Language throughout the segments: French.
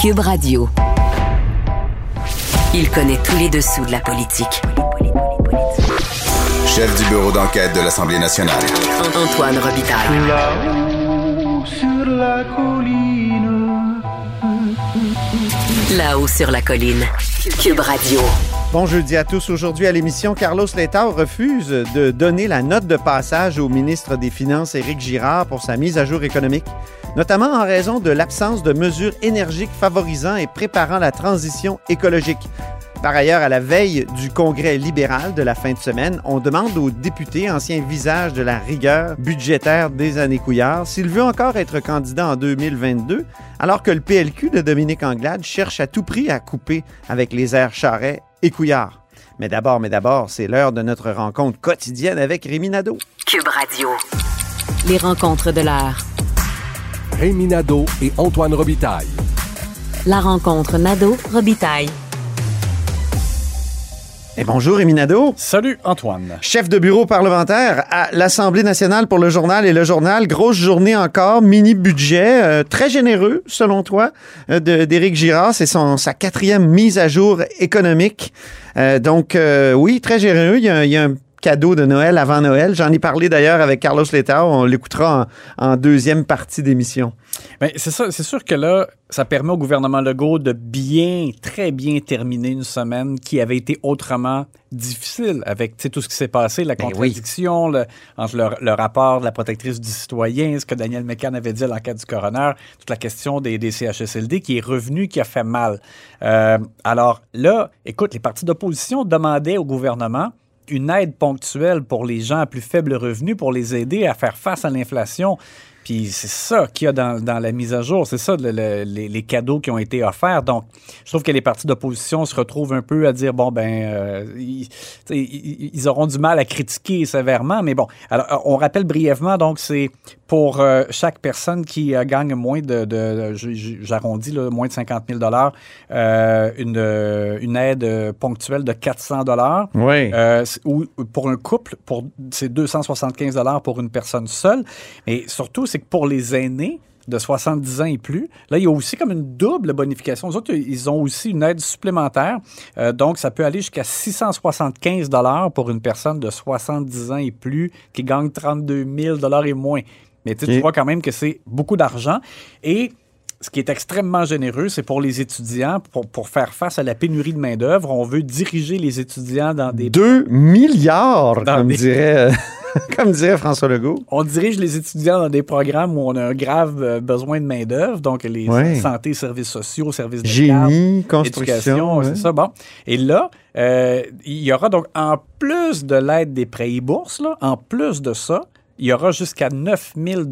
Cube Radio. Il connaît tous les dessous de la politique. Chef du bureau d'enquête de l'Assemblée nationale. Antoine Robitaille. Là-haut sur la colline. Là-haut sur la colline. Cube Radio. Bon jeudi à tous. Aujourd'hui à l'émission, Carlos Letao refuse de donner la note de passage au ministre des Finances, Éric Girard, pour sa mise à jour économique, notamment en raison de l'absence de mesures énergiques favorisant et préparant la transition écologique. Par ailleurs, à la veille du congrès libéral de la fin de semaine, on demande aux députés, anciens visages de la rigueur budgétaire des années Couillard, s'il veut encore être candidat en 2022, alors que le PLQ de Dominique Anglade cherche à tout prix à couper avec les airs Charret et Couillard. Mais d'abord, mais d'abord, c'est l'heure de notre rencontre quotidienne avec Rémi Nadeau. Cube Radio. Les rencontres de l'heure. Rémi Nadeau et Antoine Robitaille. La rencontre Nadeau-Robitaille. Et bonjour Rémi Nadeau. Salut Antoine. Chef de bureau parlementaire à l'Assemblée nationale pour le journal et le journal. Grosse journée encore, mini budget, euh, très généreux selon toi, euh, de- d'Éric Girard. C'est sa quatrième mise à jour économique. Euh, donc euh, oui, très généreux. Il y, a, il y a un cadeau de Noël avant Noël. J'en ai parlé d'ailleurs avec Carlos Letao. On l'écoutera en, en deuxième partie d'émission. Ben, c'est ça, c'est sûr que là, ça permet au gouvernement Legault de bien, très bien terminer une semaine qui avait été autrement difficile avec tout ce qui s'est passé, la Ben oui. contradiction le- entre le, le rapport de la protectrice du citoyen, ce que Daniel McCann avait dit à l'enquête du coroner, toute la question des, des CHSLD qui est revenu, qui a fait mal. Euh, alors là, écoute, les partis d'opposition demandaient au gouvernement une aide ponctuelle pour les gens à plus faible revenu pour les aider à faire face à l'inflation. Puis c'est ça qu'il y a dans, dans la mise à jour, c'est ça le- le- les, les cadeaux qui ont été offerts. Donc, je trouve que les partis d'opposition se retrouvent un peu à dire bon ben, euh, ils, auront du mal à critiquer sévèrement, mais bon. Alors, on rappelle brièvement donc c'est pour euh, chaque personne qui euh, gagne moins de, de- de- j'arrondis là, moins de 50 000 dollars, euh, une, euh, une aide euh, ponctuelle de 400 dollars. Oui. Euh, ou pour un couple, pour, c'est 275 dollars pour une personne seule. Et surtout, c'est que pour les aînés de 70 ans et plus, là, il y a aussi comme une double bonification. Les autres, ils ont aussi une aide supplémentaire. Euh, donc, ça peut aller jusqu'à 675 dollars pour une personne de 70 ans et plus qui gagne 32 000 dollars et moins. Mais tu vois quand même que c'est beaucoup d'argent. Et ce qui est extrêmement généreux, c'est pour les étudiants, pour, pour faire face à la pénurie de main-d'œuvre. On veut diriger les étudiants dans des 2 milliards, Dans comme, des- dirait, euh, comme dirait François Legault. On dirige les étudiants dans des programmes où on a un grave euh, besoin de main-d'œuvre, donc les Ouais. santé, services sociaux, services de Génie, construction. ouais. c'est ça. Bon. Et là, euh, il y aura donc, en plus de l'aide des prêts et bourses, là, en plus de ça, il y aura jusqu'à 9 000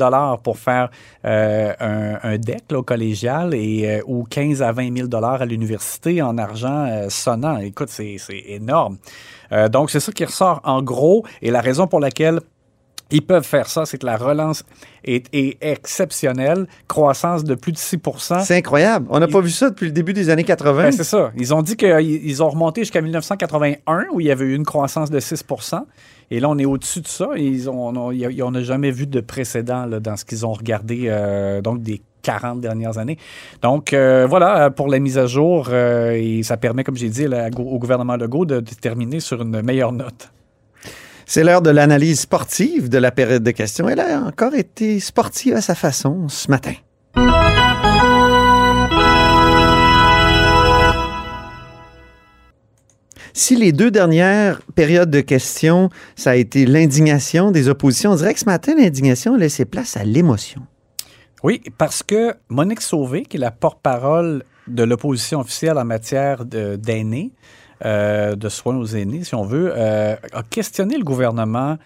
pour faire euh, un, un DEC là, au collégial et, euh, ou 15 à 20 000 à l'université en argent euh, sonnant. Écoute, c'est c'est énorme. Donc, c'est ça qui ressort en gros. Et la raison pour laquelle ils peuvent faire ça, c'est que la relance est, est exceptionnelle. Croissance de plus de 6% C'est incroyable. On n'a pas vu ça depuis le début des années 80. ben, c'est ça. Ils ont dit qu'ils ont remonté jusqu'à 1981 où il y avait eu une croissance de 6 Et là, on est au-dessus de ça. Ils ont, on n'a jamais vu de précédent là, dans ce qu'ils ont regardé euh, donc des 40 dernières années. Donc, euh, voilà euh, pour la mise à jour. euh, et ça permet, comme j'ai dit, au gouvernement Legault de, de terminer sur une meilleure note. C'est l'heure de l'analyse sportive de la période de questions. Elle a encore été sportive à sa façon ce matin. Si les deux dernières périodes de questions, ça a été l'indignation des oppositions, on dirait que ce matin, l'indignation a laissé place à l'émotion. Oui, parce que Monique Sauvé, qui est la porte-parole de l'opposition officielle en matière d'aînés, euh, de soins aux aînés, si on veut, euh, a questionné le gouvernement.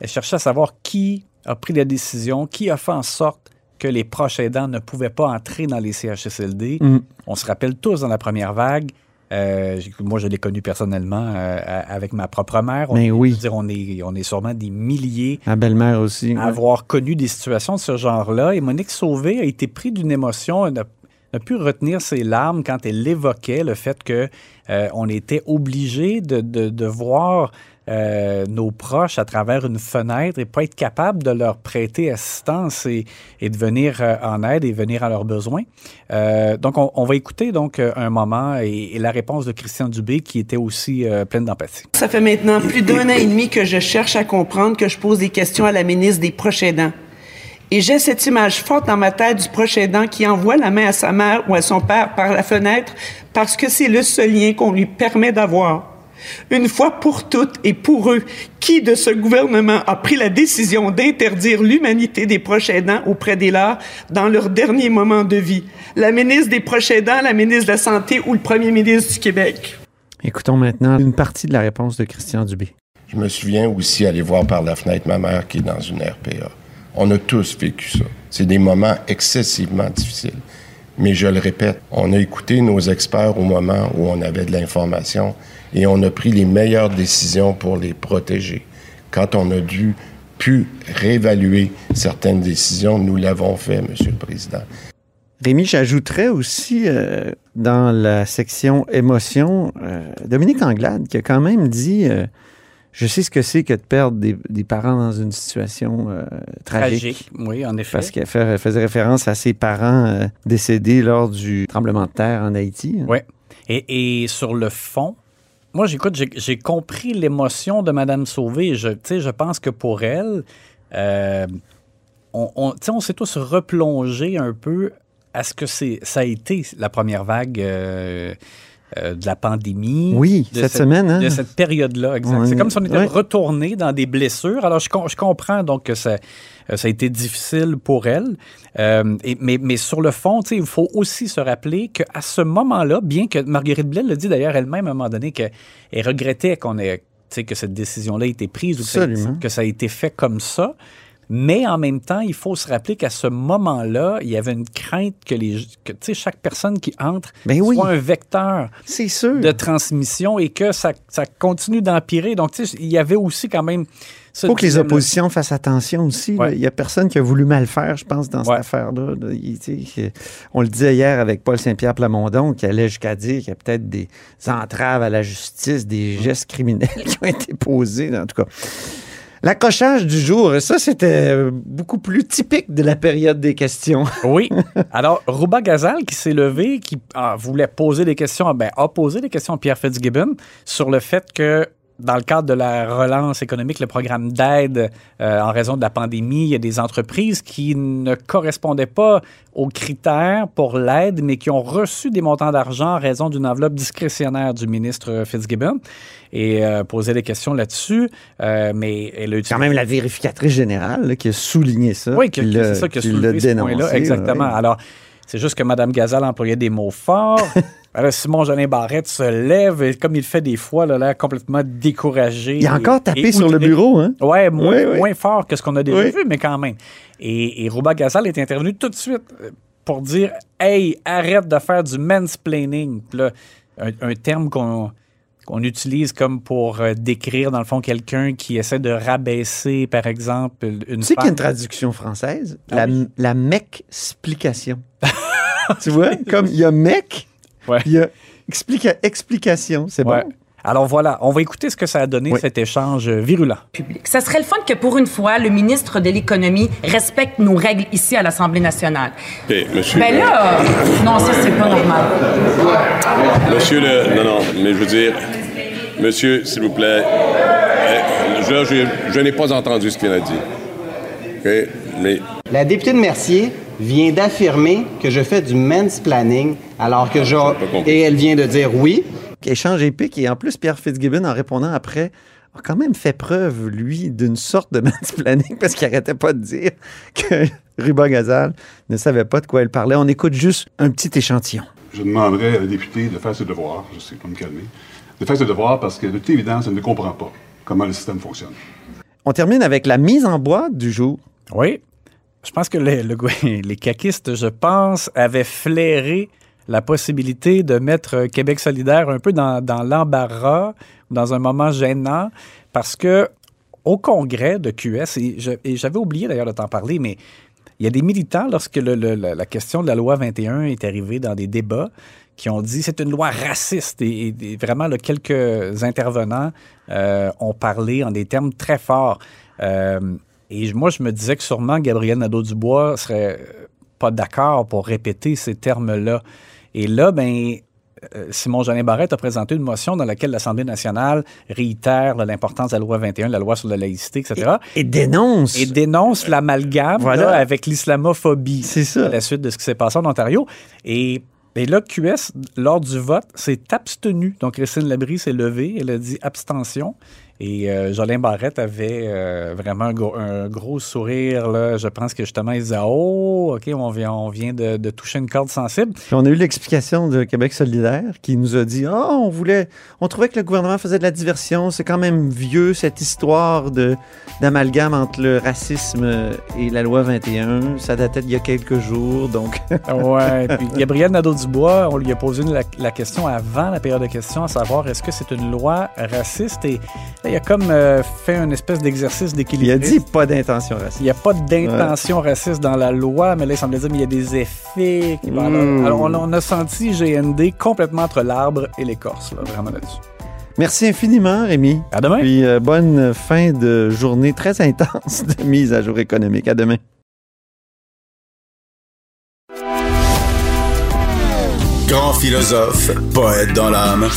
Elle cherchait à savoir qui a pris la décision, qui a fait en sorte que les proches aidants ne pouvaient pas entrer dans les CHSLD. Mm. On se rappelle tous dans la première vague. Euh, moi, je l'ai connu personnellement euh, avec ma propre mère. On, Mais oui, veux dire, on est, on est sûrement des milliers ma belle-mère aussi. à avoir connu des situations de ce genre-là. Et Monique Sauvé a été pris d'une émotion, elle n'a n'a pu retenir ses larmes quand elle évoquait le fait que euh, on était obligé de, de- de voir euh, nos proches à travers une fenêtre et pas être capable de leur prêter assistance et, et de venir euh, en aide et venir à leurs besoins. Euh, donc, on, on va écouter donc euh, un moment et, et la réponse de Christian Dubé qui était aussi euh, pleine d'empathie. Ça fait maintenant plus d'un an et demi que je cherche à comprendre, que je pose des questions à la ministre des proches aidants. Et j'ai cette image forte dans ma tête du proche aidant qui envoie la main à sa mère ou à son père par la fenêtre parce que c'est le seul lien qu'on lui permet d'avoir. Une fois pour toutes et pour eux, qui de ce gouvernement a pris la décision d'interdire l'humanité des proches aidants auprès des leurs dans leur dernier moment de vie? La ministre des proches aidants, la ministre de la Santé ou le premier ministre du Québec? Écoutons maintenant une partie de la réponse de Christian Dubé. Je me souviens aussi aller voir par la fenêtre ma mère qui est dans une RPA. On a tous vécu ça. C'est des moments excessivement difficiles. Mais je le répète, on a écouté nos experts au moment où on avait de l'information et on a pris les meilleures décisions pour les protéger. Quand on a dû pu réévaluer certaines décisions, nous l'avons fait, Monsieur le Président. Rémi, j'ajouterais aussi euh, dans la section émotion, euh, Dominique Anglade qui a quand même dit euh, Je sais ce que c'est que de perdre des, des parents dans une situation euh, tragique. Tragique, oui, en effet. Parce qu'elle faisait référence à ses parents euh, décédés lors du tremblement de terre en Haïti. Oui. Et, et sur le fond, moi, j'écoute, j'ai- compris l'émotion de Mme Sauvé. Je, je pense que pour elle, euh, on, on, s'est tous replongés un peu à ce que ça a été la première vague euh, euh, de la pandémie. Oui, de cette semaine, hein? De cette période-là, exact. C'est comme si on était retourné dans des blessures. Alors, je, je comprends donc que ça, euh, ça a été difficile pour elle. Euh, et- mais, mais sur le fond, il faut aussi se rappeler qu'à ce moment-là, bien que Marguerite Blais le dit d'ailleurs elle-même à un moment donné, qu'elle regrettait qu'on ait, que cette décision-là ait été prise ou que ça, que ça a été fait comme ça. Mais en même temps, il faut se rappeler qu'à ce moment-là, il y avait une crainte que, les, chaque personne qui entre Ben oui. soit un vecteur sûr. de transmission et que ça, ça continue d'empirer. Donc, il y avait aussi quand même... Il faut que les oppositions fassent attention aussi. Ouais. Il n'y a personne qui a voulu mal faire, je pense, dans Ouais. cette affaire-là. On le disait hier avec Paul Saint-Pierre Plamondon, qui allait jusqu'à dire qu'il y a peut-être des entraves à la justice, des gestes criminels qui ont été posés, en tout cas. L'accrochage du jour, ça, c'était beaucoup plus typique de la période des questions. Oui. Alors, Rouba Gazal, qui s'est levé, qui ah, voulait poser des questions, ben, a posé des questions à Pierre Fitzgibbon sur le fait que dans le cadre de la relance économique, le programme d'aide euh, en raison de la pandémie, il y a des entreprises qui ne correspondaient pas aux critères pour l'aide, mais qui ont reçu des montants d'argent en raison d'une enveloppe discrétionnaire du ministre Fitzgibbon et euh, posé des questions là-dessus. Euh, mais elle a C'est quand même la vérificatrice générale là, qui a souligné ça. oui, qui c'est ça qui a l'a ce point-là. Exactement. ouais. Alors, c'est juste que Mme Gazal employait des mots forts. Alors, Simon Jolin Barrette se lève et, comme il fait des fois, là, là, complètement découragé. Il a encore tapé et sur le bureau, hein? Ouais, moins, Oui, oui. moins fort que ce qu'on a déjà Oui. vu, mais quand même. Et, et Rouba Gazal est intervenu tout de suite euh, pour dire Hey, arrête de faire du mansplaining. Là, un, un terme qu'on qu'on utilise comme pour euh, décrire, dans le fond, quelqu'un qui essaie de rabaisser, par exemple, une Tu sais qu'il y a une traduction française, Ah la, oui. la mec-explication. tu vois, comme il y a mec, Ouais. il y a explica- explication. C'est Ouais. bon? Alors voilà, on va écouter ce que ça a donné, Oui. cet échange virulent. public. Ça serait le fun que pour une fois, le ministre de l'Économie respecte nos règles ici à l'Assemblée nationale. OK, monsieur. Ben là, euh, non, ça, c'est pas normal. Monsieur le. Non, non, mais je veux dire. Monsieur, s'il vous plaît. euh, Je, je- je n'ai pas entendu ce qu'il a dit. OK? Mais. La députée de Mercier vient d'affirmer que je fais du mansplaining alors que je... pas compris. Et elle vient de dire oui. Échange épique. Et en plus, Pierre Fitzgibbon, en répondant après, a quand même fait preuve, lui, d'une sorte de mansplaining parce qu'il arrêtait pas de dire que Ruba Gazal ne savait pas de quoi elle parlait. On écoute juste un petit échantillon. Je demanderai à la députée de faire ses devoirs, je sais pas me calmer, de faire ses devoirs parce que de toute évidence, elle ne comprend pas comment le système fonctionne. On termine avec la mise en boîte du jour. Oui. Je pense que les, le- les caquistes, je pense, avaient flairé la possibilité de mettre Québec solidaire un peu dans, l'embarras, dans un moment gênant, parce que au congrès de QS, et j'avais oublié d'ailleurs de t'en parler, mais il y a des militants, lorsque le- la, question de la loi 21 est arrivée dans des débats, qui ont dit c'est une loi raciste. Et, vraiment, quelques intervenants euh, ont parlé en des termes très forts. Euh, et moi, je me disais que sûrement Gabriel Nadeau-Dubois serait pas d'accord pour répéter ces termes-là. Et là, ben, euh, Simon Jeanin Barrette a présenté une motion dans laquelle l'Assemblée nationale réitère l'importance de la loi 21, la loi sur la laïcité, etc. Et, dénonce. Et dénonce l'amalgame Voilà. avec l'islamophobie. C'est ça. À la suite de ce qui s'est passé en Ontario. Et, et là, QS, lors du vote, s'est abstenu. Donc, Christine Labrie s'est levée. Elle a dit abstention. Et euh, Jolin Barrette avait euh, vraiment un gros, un gros sourire. Là. Je pense que justement, il disait Oh, OK, on vient, on vient de, de toucher une corde sensible. Puis on a eu l'explication de Québec solidaire qui nous a dit Ah, on voulait, on trouvait que le gouvernement faisait de la diversion. C'est quand même vieux cette histoire de d'amalgame entre le racisme et la loi 21. Ça datait d'il y a quelques jours, donc. ouais. Puis Gabriel Nadeau-Dubois, on lui a posé la, la, question avant la période de questions, à savoir est-ce que c'est une loi raciste? Et il a comme euh, fait une espèce d'exercice d'équilibre. Il a dit pas d'intention raciste. Il n'y a pas d'intention ouais. raciste dans la loi, mais là, il semblait dire mais il y a des effets. Qui... Mmh. Alors, alors on, on, a senti GND complètement entre l'arbre et l'écorce, vraiment là-dessus. Merci infiniment, Rémi. À demain. Puis euh, bonne fin de journée très intense de mise à jour économique. À demain. Grand philosophe, poète dans l'âme,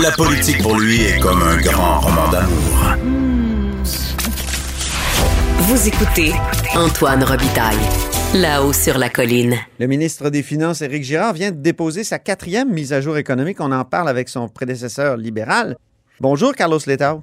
la politique pour lui est comme un grand roman d'amour. Vous écoutez Antoine Robitaille. Là-haut sur la colline. Le ministre des Finances, Éric Girard, vient de déposer sa quatrième mise à jour économique. On en parle avec son prédécesseur libéral. Bonjour, Carlos Letao.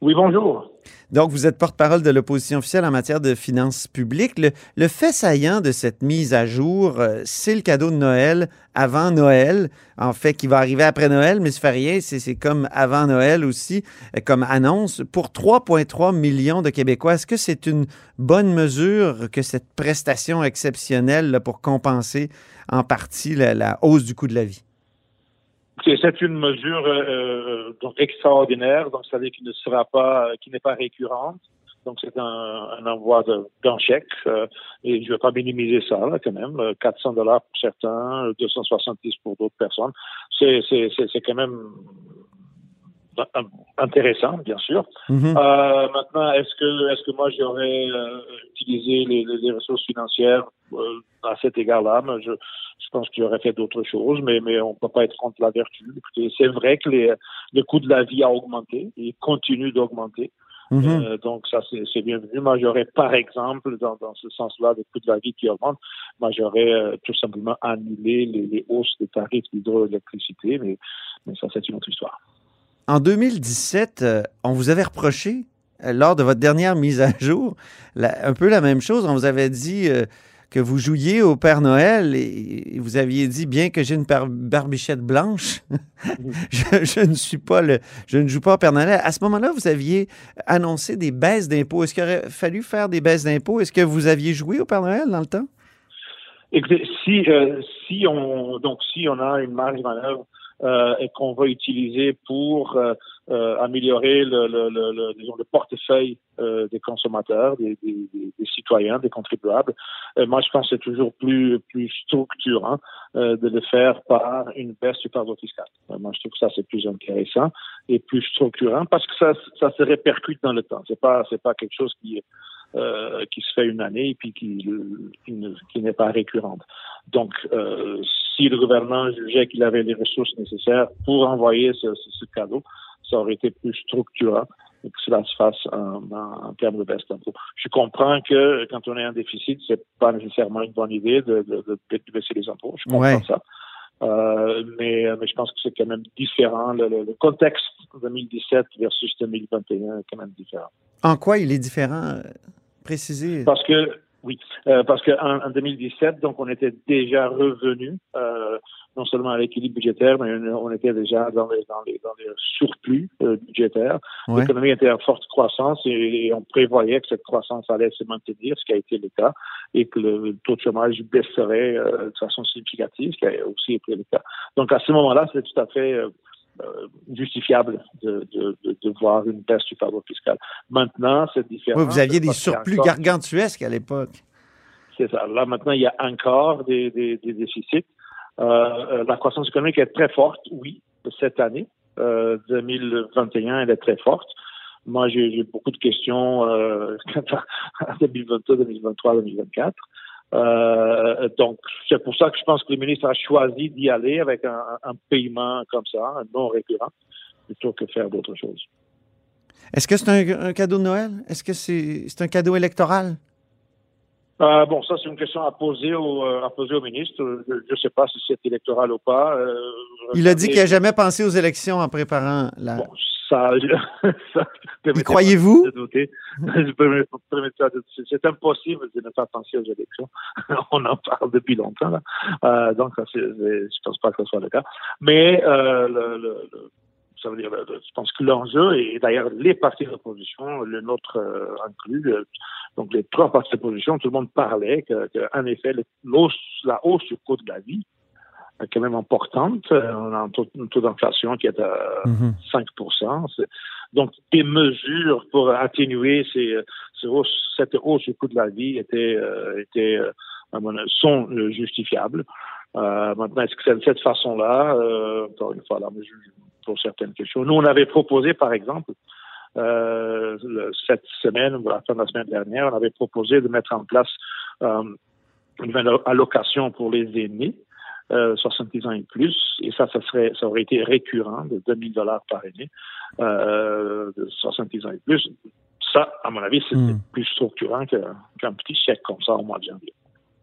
Oui, bonjour. Donc, vous êtes porte-parole de l'opposition officielle en matière de finances publiques. Le, fait saillant de cette mise à jour, euh, c'est le cadeau de Noël avant Noël, en fait, qui va arriver après Noël, mais ça fait rien, c'est comme avant Noël aussi, euh, comme annonce, pour 3,3 millions de Québécois. Est-ce que c'est une bonne mesure que cette prestation exceptionnelle pour compenser en partie la hausse du coût de la vie? C'est une mesure euh, donc extraordinaire, donc ça veut dire qu'il ne sera pas, qui n'est pas récurrente. Donc c'est un, un, envoi d'un chèque euh, et je ne vais pas minimiser ça là, quand même. 400 dollars pour certains, 270 pour d'autres personnes. C'est quand même intéressant, bien sûr. Mhm. Mm -hmm. euh, maintenant, est-ce que est-ce que moi j'aurais euh, utilisé les, les, ressources financières euh, à cet égard-là? Je, je pense qu'il aurait fait d'autres choses, mais mais on peut pas être contre la vertu. C'est vrai que les, le coût de la vie a augmenté et continue d'augmenter. Mhm. Mm -hmm. euh, donc ça c'est bienvenu. Moi j'aurais par exemple dans, dans ce sens-là le coût de la vie qui augmente, moi j'aurais euh, tout simplement annulé les, les hausses des tarifs d'hydroélectricité, mais, mais ça c'est une autre histoire. En 2017, euh, on vous avait reproché, euh, lors de votre dernière mise à jour, un peu la même chose. On vous avait dit euh, que vous jouiez au Père Noël et, vous aviez dit, bien que j'ai une barbichette blanche, je, ne suis pas le, je ne joue pas au Père Noël. À ce moment-là, vous aviez annoncé des baisses d'impôts. Est-ce qu'il aurait fallu faire des baisses d'impôts? Est-ce que vous aviez joué au Père Noël dans le temps? Écoutez, si, euh, on, donc, si on a une marge de manœuvre et qu'on va utiliser pour euh, euh, améliorer le, le, le, le, portefeuille des consommateurs, des, des, des, citoyens, des contribuables. moi, je pense que c'est toujours plus, plus structurant de le faire par une baisse du fardeau fiscal. moi, je trouve que ça, c'est plus intéressant et plus structurant parce que ça, ça se répercute dans le temps. C'est pas, c'est pas quelque chose qui euh, qui se fait une année et puis qui, qui, qui n'est pas récurrente. Donc, euh, si le gouvernement jugeait qu'il avait les ressources nécessaires pour envoyer ce, ce, ce, cadeau, ça aurait été plus structurant et que cela se fasse en, en, en termes de baisse d'impôts. Je comprends que quand on est en déficit, c'est pas nécessairement une bonne idée de, de, de, de baisser les impôts. Je comprends ouais. ça. Euh, mais, mais je pense que c'est quand même différent. Le, le, le, contexte 2017 versus 2021 est quand même différent. En quoi il est différent? Préciser? Parce que, oui, euh, parce qu'en en 2017, donc, on était déjà revenu, euh, non seulement à l'équilibre budgétaire, mais on était déjà dans les, dans les, dans les surplus euh, budgétaires. Ouais. L'économie était en forte croissance et, et, on prévoyait que cette croissance allait se maintenir, ce qui a été le cas, et que le taux de chômage baisserait euh, de façon significative, ce qui a aussi été le cas. Donc, à ce moment-là, c'est tout à fait euh, justifiable de, de, de, de, voir une baisse du fardeau fiscal. Maintenant, c'est différent. Oui, vous aviez des surplus encore... gargantuesques à l'époque. C'est ça. Là, maintenant, il y a encore des, des, des déficits. Euh, la croissance économique est très forte, oui, cette année. 2021, elle est très forte. Moi, j'ai beaucoup de questions euh, 2022, 2023, 2024. Euh, donc, c'est pour ça que je pense que le ministre a choisi d'y aller avec un, un, paiement comme ça, un non récurrent, plutôt que faire d'autres choses. Est-ce que c'est un, un, cadeau de Noël? Est-ce que c'est un cadeau électoral? Euh, bon, ça, c'est une question à poser au, euh, à poser au ministre. Je ne sais pas si c'est électoral ou pas. Euh, Il a dit qu'il n'a jamais pensé aux élections en préparant la. Bon, ça. ça croyez-vous? C'est impossible de ne pas penser aux élections. On en parle depuis longtemps. Là. Euh, donc, je ne pense pas que ce soit le cas. Mais euh, le, le, ça veut dire, je pense que l'enjeu, et d'ailleurs les partis d'opposition, le nôtre euh, inclus, euh, donc les trois partis d'opposition, tout le monde parlait qu'en que, effet, la hausse du coût de la vie quand même importante. Euh, on a un taux, d'inflation qui est à mm -hmm. 5 Donc, des mesures pour atténuer ces, ces hausses, cette hausse du coût de la vie étaient, euh, étaient sont justifiables. Euh, maintenant, est-ce que c'est de cette façon-là, euh, encore une fois, là, pour certaines questions. Nous, on avait proposé, par exemple, euh, le, cette semaine, ou la fin de la semaine dernière, on avait proposé de mettre en place euh, une allocation pour les aînés, euh, 70 ans et plus, et ça, ça serait, ça aurait été récurrent de 2000 dollars par année, euh, de 70 ans et plus. Ça, à mon avis, c'est mm. plus structurant qu'un petit chèque comme ça au mois de janvier.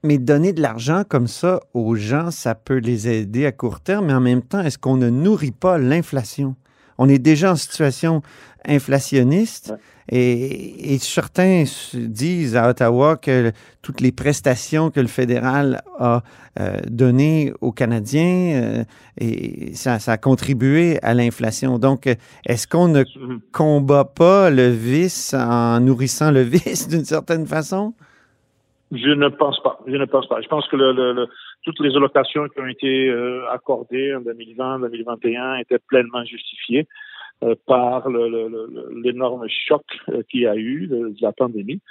Mais donner de l'argent comme ça aux gens, ça peut les aider à court terme, mais en même temps, est-ce qu'on ne nourrit pas l'inflation? On est déjà en situation inflationniste et, certains disent à Ottawa que toutes les prestations que le fédéral a euh, données aux Canadiens, euh, et ça, ça, a contribué à l'inflation. Donc, est-ce qu'on ne combat pas le vice en nourrissant le vice d'une certaine façon? Je ne pense pas. Je ne pense pas. Je pense que le, le, le, toutes les allocations qui ont été euh, accordées en 2020, 2021 étaient pleinement justifiées euh, par l'énorme choc euh, qu'il y a eu de, la pandémie.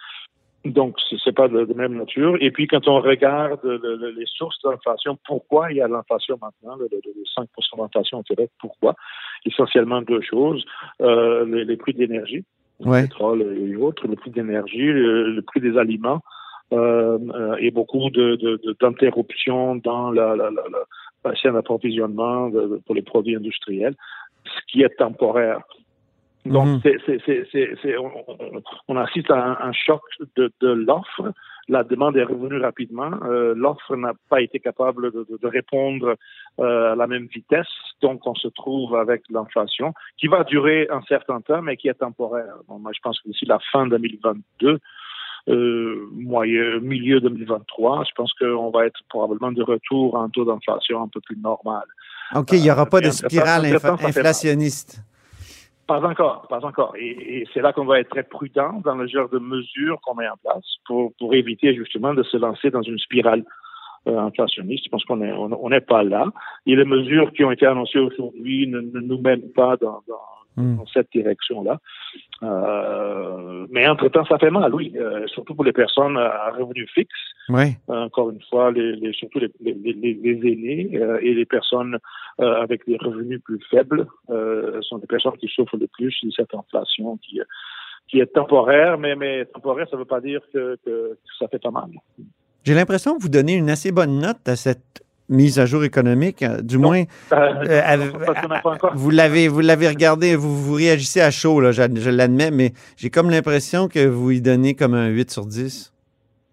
Donc, c'est pas de, de, même nature. Et puis, quand on regarde les sources d'inflation, pourquoi il y a l'inflation maintenant, le, 5% d'inflation au Québec, pourquoi? Essentiellement deux choses. Les, les, prix d'énergie, ouais. le pétrole et autres, le prix d'énergie, le, le prix des aliments, et beaucoup d'interruptions de, de, dans la, la, la, la chaîne d'approvisionnement pour les produits industriels, ce qui est temporaire. Donc, c'est, on, on, assiste à un, un choc de, de l'offre. La demande est revenue rapidement. Euh, l'offre n'a pas été capable de, de, de répondre euh, à la même vitesse. Donc, on se trouve avec l'inflation qui va durer un certain temps, mais qui est temporaire. Bon, moi, je pense que d'ici la fin 2022, euh, moyen, milieu 2023, je pense qu'on va être probablement de retour à un taux d'inflation un peu plus normal. OK, il n'y aura pas de spirale inf inflationniste. Pas encore, pas encore. Et, et c'est là qu'on va être très prudent dans le genre de mesures qu'on met en place pour, pour éviter justement de se lancer dans une spirale euh, inflationniste. Je pense qu'on n'est on, on pas là. Et les mesures qui ont été annoncées aujourd'hui ne, ne, nous mènent pas dans, dans Mmh. dans cette direction-là. Euh, mais entre-temps, ça fait mal, oui, euh, surtout pour les personnes à revenus fixes. Oui. Euh, encore une fois, les, les surtout les, les, les aînés euh, et les personnes avec des revenus plus faibles sont des personnes qui souffrent le plus de cette inflation qui, qui est temporaire, mais, mais temporaire, ça ne veut pas dire que, que ça fait pas mal. J'ai l'impression que vous donnez une assez bonne note à cette mise à jour économique, du non. moins. Euh, euh, vous l'avez, vous l'avez regardé, vous, vous réagissez à chaud, là, je, je l'admets, mais j'ai comme l'impression que vous y donnez comme un 8 sur 10.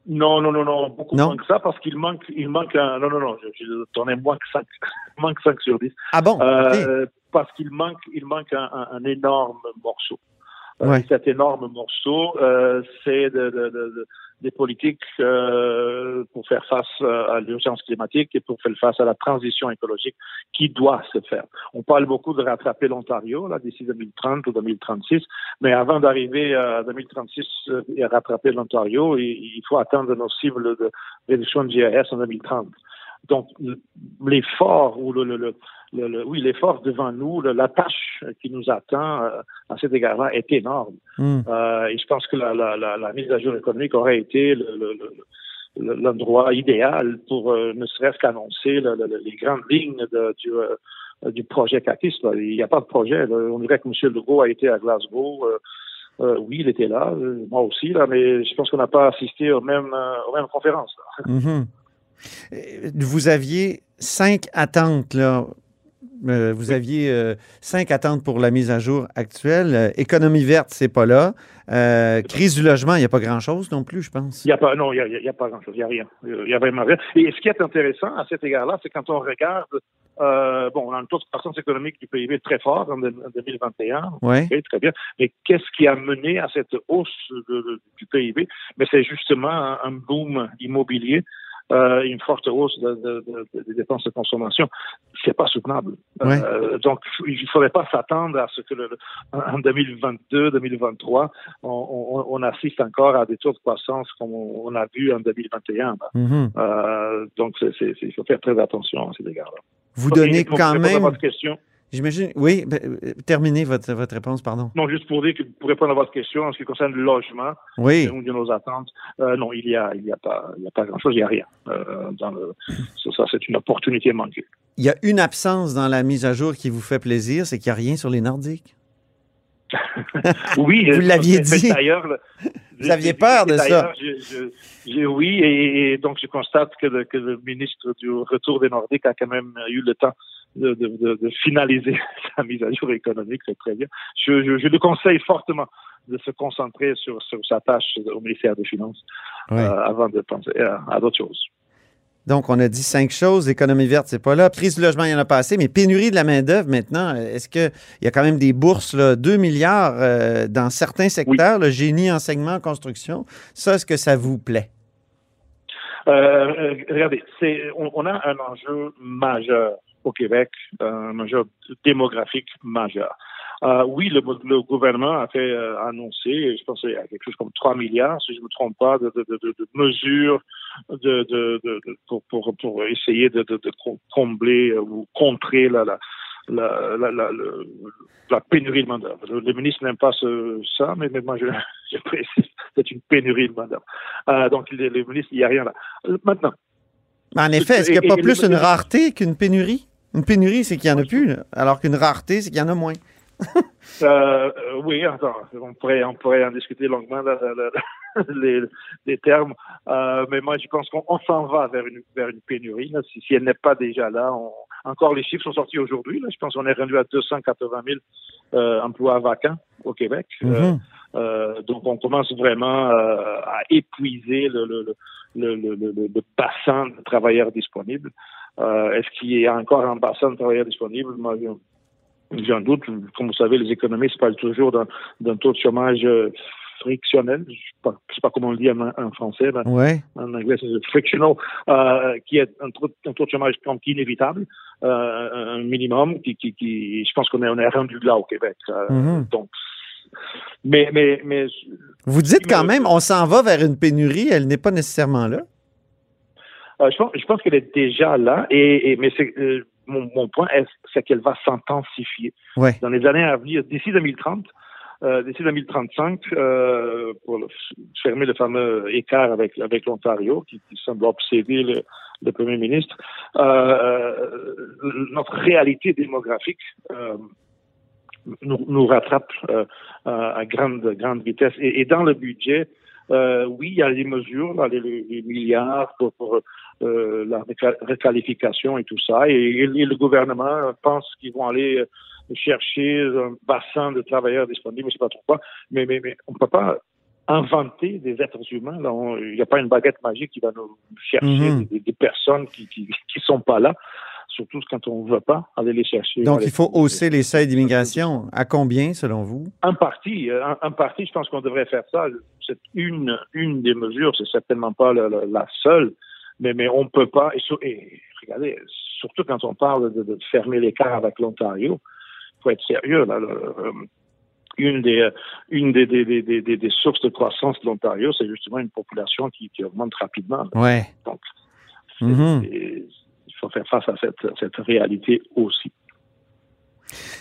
Non, non, non, non, beaucoup non? moins que ça, parce qu'il manque, il manque un, non, non, non, je, je donnais moins que 5, moins que 5 sur 10. Ah bon? Euh, okay. Parce qu'il manque, il manque un, un, un énorme morceau. Ouais. cet énorme morceau, euh, c'est de, de, de, des politiques euh, pour faire face à l'urgence climatique et pour faire face à la transition écologique qui doit se faire. On parle beaucoup de rattraper l'Ontario là d'ici 2030 ou 2036, mais avant d'arriver à 2036 et à rattraper l'Ontario, il, faut atteindre nos cibles de réduction de GAS en 2030. Donc, l'effort ou le, le, le, le, oui, l'effort devant nous, la tâche qui nous attend euh, à cet égard-là est énorme. Mm. Euh, et je pense que la, la, la, la, mise à jour économique aurait été le, l'endroit idéal pour euh, ne serait-ce qu'annoncer le- le- les grandes lignes de- du, du projet CACIS. là. Il n'y a pas de projet. là. On dirait que M. Legault a été à Glasgow. oui, il était là, moi aussi, là, mais je pense qu'on n'a pas assisté aux mêmes, aux mêmes conférences. là. Mhm. Euh, Vous aviez cinq attentes, là. Euh, vous aviez euh, cinq attentes pour la mise à jour actuelle. Euh, économie verte, c'est pas là. Euh, crise du logement, il n'y a pas grand-chose non plus, je pense. Il n'y a pas, non, il y a, y pas grand-chose, il n'y a rien. Il n'y a vraiment rien. Et ce qui est intéressant à cet égard-là, c'est quand on regarde, euh, bon, on a un taux de croissance économique du PIB très fort en, de- en 2021. Ouais. Ok, très bien. Mais qu'est-ce qui a mené à cette hausse de- de- du PIB? Mais c'est justement un, un boom immobilier. Euh, une forte hausse de- de- de- des dépenses de consommation, c'est pas soutenable. Ouais. Euh, donc, il ne faudrait pas s'attendre à ce que le, en 2022, 2023, on, on, on assiste encore à des taux de croissance comme on, a vu en 2021. là. Mhm. Euh, donc, il faut faire très attention à cet égard-là. Vous donnez quand même. votre question. J'imagine. Oui, ben, euh, terminez votre, votre réponse, pardon. Non, juste pour dire que pour répondre à votre question en ce qui concerne le logement, Oui. une de nos attentes, euh, non, il y a, il y a pas, il y a pas grand-chose, il n'y a rien. Euh, dans le, ça, c'est une opportunité manquée. Il y a une absence dans la mise à jour qui vous fait plaisir, c'est qu'il n'y a rien sur les Nordiques? Oui, Vous l'aviez dit. D'ailleurs, le- Vous aviez peur de ça. d'ailleurs, je- je- je- oui, et, et donc je constate que le, que le ministre du retour des Nordiques a quand même eu le temps de, de, de, de finaliser sa mise à jour économique, c'est très bien. Je, je, je le conseille fortement de se concentrer sur, sur sa tâche au ministère des Finances Ouais. euh, avant de penser à, à d'autres choses. Donc, on a dit cinq choses. Économie verte, c'est pas là. Crise du logement, il y en a pas assez. Mais pénurie de la main-d'œuvre maintenant, est-ce qu'il y a quand même des bourses, là, 2 milliards euh, dans certains secteurs, le génie, enseignement, construction? Ça, est-ce que ça vous plaît? Euh, regardez, on a un enjeu majeur au Québec, un enjeu démographique majeur. Euh, oui, le, le gouvernement a fait euh, annoncer, je pense a quelque chose comme 3 milliards, si je ne me trompe pas, de, de, de, de- de mesures pour, pour, pour essayer de, de, de com- combler euh, ou contrer la, la, la, la, la, le- la pénurie de main-d'œuvre. Le, le ministre n'aime pas ce, ça, mais, mais moi, je, je précise, c'est une pénurie de main-d'œuvre. Euh, donc, le, le ministre, il n'y a rien là. Euh, Maintenant, en effet, est-ce qu'il n'y a pas et- plus une rareté qu'une pénurie? Une pénurie, c'est qu'il n'y en a plus, là, alors qu'une rareté, c'est qu'il y en a moins. Euh, euh, oui, attends, on pourrait, on pourrait en discuter longuement là, là, là, les, les termes, euh, mais moi je pense qu'on on s'en va vers une, vers une pénurie. Si, si elle n'est pas déjà là, on- encore les chiffres sont sortis aujourd'hui. Là. Je pense qu'on est rendu à 280 000 euh, emplois vacants au Québec. Euh, donc on commence vraiment à épuiser le, le, le, le, le, le- le bassin de travailleurs disponibles. Euh, Est-ce qu'il y a encore un bassin de travailleurs disponibles J'en doute. Comme vous savez, les économistes parlent toujours d'un taux de chômage euh, frictionnel. Je ne sais pas, je sais pas comment on le dit en, en français. mais Ouais. En anglais, c'est frictional, euh, qui est un taux, un taux de chômage comme inévitable, euh, un minimum qui, qui, qui je pense qu'on est, on est rendu là au Québec. Euh, Mhm. Donc, mais, mais, mais Vous dites quand même, on s'en va vers une pénurie, elle n'est pas nécessairement là? Euh, je pense, je pense qu'elle est déjà là, et, et- mais c'est, euh, mon, mon point, est, c'est qu'elle va s'intensifier Ouais. dans les années à venir, d'ici 2030, euh, d'ici 2035, euh, pour le- fermer le fameux écart avec, avec l'Ontario, qui, qui semble obséder le, le premier ministre. Euh, euh, notre réalité démographique euh, nous, nous rattrape euh, à grande, grande vitesse. Et, et dans le budget, euh, oui, il y a des mesures, là, les, les milliards pour, pour euh, la réqualification et tout ça. Et, et le gouvernement pense qu'ils vont aller euh, chercher un bassin de travailleurs disponibles, je sais pas trop quoi. Mais, mais, mais on ne peut pas inventer des êtres humains. Il n'y a pas une baguette magique qui va nous chercher Mhm. des, des personnes qui qui, qui sont pas là. Surtout quand on ne veut pas aller les chercher. Donc, il faut hausser les seuils d'immigration. À combien, selon vous? un parti, euh, un parti, je pense qu'on devrait faire ça. C'est une, une des mesures, c'est certainement pas la, la- la seule, mais, mais on peut pas. Et, regardez, surtout quand on parle de, de fermer l'écart avec l'Ontario, faut être sérieux. Là, le- euh, une des, euh, une des, des, des, des, des sources de croissance de l'Ontario, c'est justement une population qui, qui augmente rapidement. Ouais. Donc, Mhm. il faut faire face à cette, cette réalité aussi.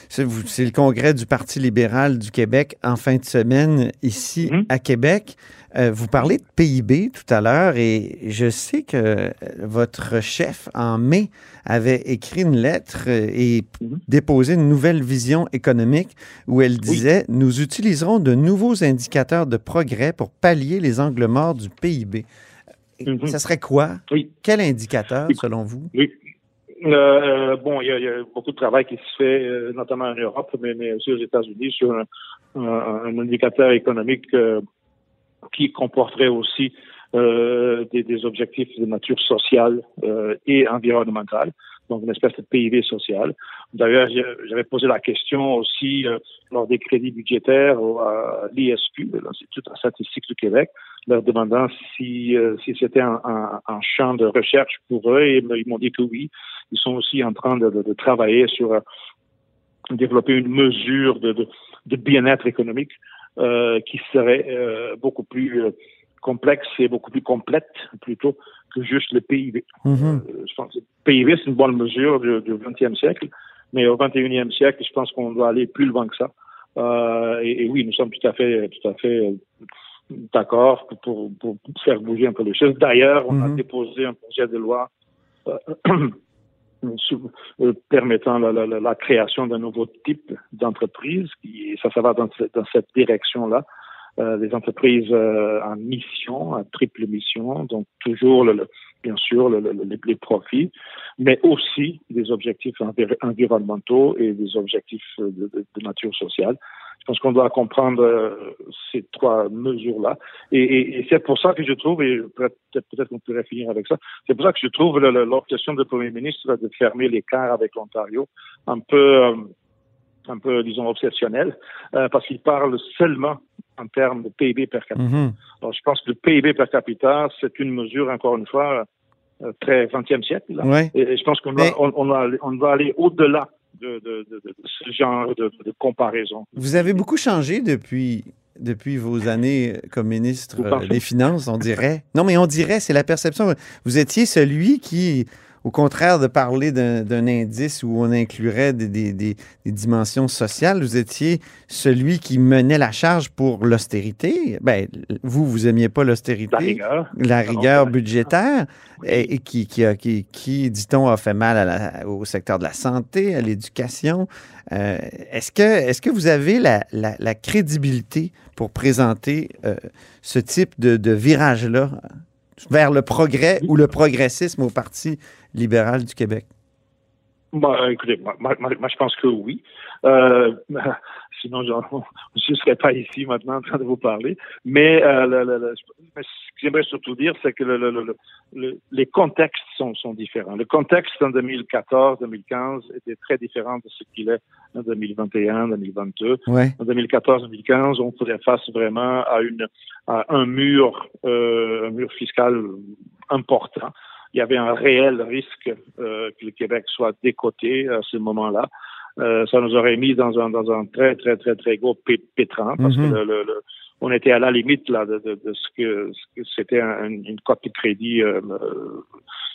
C'est le congrès du Parti libéral du Québec en fin de semaine ici à Québec. Euh, vous parlez de PIB tout à l'heure et je sais que euh, votre chef en mai avait écrit une lettre euh, et déposé une nouvelle vision économique où elle disait Nous utiliserons de nouveaux indicateurs de progrès pour pallier les angles morts du PIB. Ça serait quoi? Quel indicateur, selon vous? Oui. Euh, bon, il y, a, beaucoup de travail qui se fait, euh, notamment en Europe, mais, aussi aux États-Unis, sur un, un- un indicateur économique euh, qui comporterait aussi euh, des, des objectifs de nature sociale euh, et environnementale, donc une espèce de PIB social. D'ailleurs, j'avais posé la question aussi euh, lors des crédits budgétaires à l'ISQ, l'Institut de statistique du Québec, leur demandant si, euh, si c'était un, un- un champ de recherche pour eux, et ils m'ont dit que oui. Ils sont aussi en train de, de- de travailler sur euh, développer une mesure de, de, de bien-être économique euh, qui serait euh, beaucoup plus euh, complexe et beaucoup plus complète plutôt que juste le PIB. Mhm. Euh, je pense que le PIB, c'est une bonne mesure du, du 20e siècle, mais au 21e siècle, je pense qu'on doit aller plus loin que ça. Euh, et, et oui, nous sommes tout à fait, tout à fait euh, d'accord pour, faire bouger un peu les choses. D'ailleurs, on a déposé un projet de loi permettant la, la- la- la création d'un nouveau type d'entreprise. qui- Ça, ça va dans cette direction-là. Euh, des entreprises euh, en mission, à triple mission, donc toujours, le, le- bien sûr, le- le- le- les profits, mais aussi des objectifs envi- environnementaux et des objectifs euh, de, de- de nature sociale. Je pense qu'on doit comprendre euh, ces trois mesures-là. Et, et- et c'est pour ça que je trouve, et peut-être peut-être qu'on pourrait finir avec ça, c'est pour ça que je trouve l'obsession du Premier ministre de fermer l'écart avec l'Ontario un peu, un peu, disons, obsessionnel, euh, parce qu'il parle seulement en termes de PIB per capita. Mhm. Alors, je pense que le PIB per capita, c'est une mesure, encore une fois, euh, très 20e siècle. là. Ouais. Et, je pense qu'on doit, on, on doit aller- on doit aller au-delà de, de, de- de ce genre de, comparaison. Vous avez beaucoup changé depuis, depuis vos années comme ministre des Finances, on dirait. Non, mais on dirait, c'est la perception. Vous étiez celui qui, au contraire de parler d'un indice où on inclurait des, des- des- des dimensions sociales, vous étiez celui qui menait la charge pour l'austérité. Ben, vous, vous aimiez pas l'austérité. La rigueur. La rigueur ouais. budgétaire, et, et qui, qui, a- qui, qui, dit-on, a fait mal à la- au secteur de la santé, à l'éducation. Euh, est-ce, que, vous avez la, la- la crédibilité pour présenter euh, ce type de, de virage-là? Vers le progrès ou le progressisme au Parti libéral du Québec? Bah, écoutez, moi, je pense que oui. Euh, sinon, je ne serais pas ici maintenant en train de vous parler. Mais, euh, le- le- le- mais ce que j'aimerais surtout dire, c'est que le- le- le- le- les contextes sont, sont différents. Le contexte en 2014-2015 était très différent de ce qu'il est en 2021-2022. Ouais. En 2014-2015, on faisait face vraiment à, une, à un mur, euh, un mur fiscal important. Il y avait un réel risque euh, que le Québec soit décoté à ce moment-là. Euh, ça nous aurait mis dans un, dans un très, très, très, très gros pé- pétrin parce Mhm. que le, le- le- on était à la limite là, de, de, de ce que, c'était un- une cote de crédit euh, euh,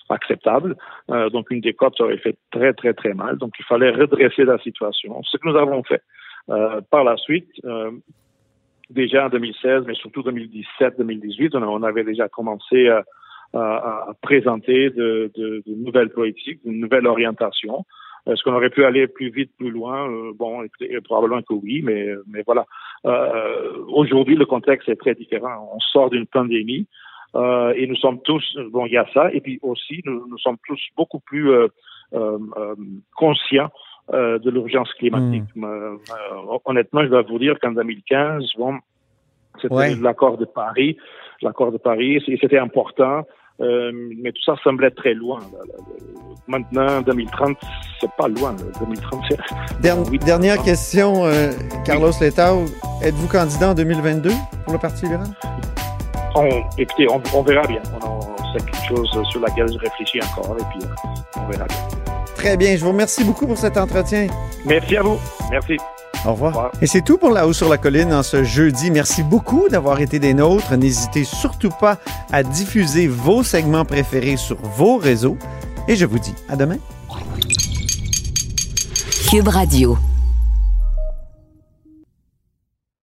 acceptable. Euh, donc, une des cotes aurait fait très, très, très mal. Donc, il fallait redresser la situation. Ce que nous avons fait. Par la suite, déjà en 2016, mais surtout 2017-2018, on, avait déjà commencé à, présenter de, de- de nouvelles politiques, une nouvelle orientation. Est-ce qu'on aurait pu aller plus vite, plus loin? Euh, Bon, écoutez, probablement que oui, mais, mais voilà. Euh, Aujourd'hui, le contexte est très différent. On sort d'une pandémie euh, et nous sommes tous, bon, il y a ça, et puis aussi, nous, nous sommes tous beaucoup plus euh, euh, euh, conscients euh, de l'urgence climatique. Euh, euh, honnêtement, je dois vous dire qu'en 2015, bon, c'était Ouais. l'accord de Paris, l'accord de Paris, c'était important. Euh, mais tout ça semblait très loin. là, là, là. Maintenant, 2030, c'est pas loin. là. 2030, c'est... Der- dernière question, euh, Carlos Letao. Êtes-vous candidat en 2022 pour le Parti libéral? On, écoutez, on, on verra bien. C'est quelque chose sur laquelle je réfléchis encore, et puis euh, on verra bien. Très bien. Je vous remercie beaucoup pour cet entretien. Merci à vous. Merci. Au revoir. Et c'est tout pour La Haut sur la Colline en ce jeudi. Merci beaucoup d'avoir été des nôtres. N'hésitez surtout pas à diffuser vos segments préférés sur vos réseaux. Et je vous dis à demain. Cube Radio.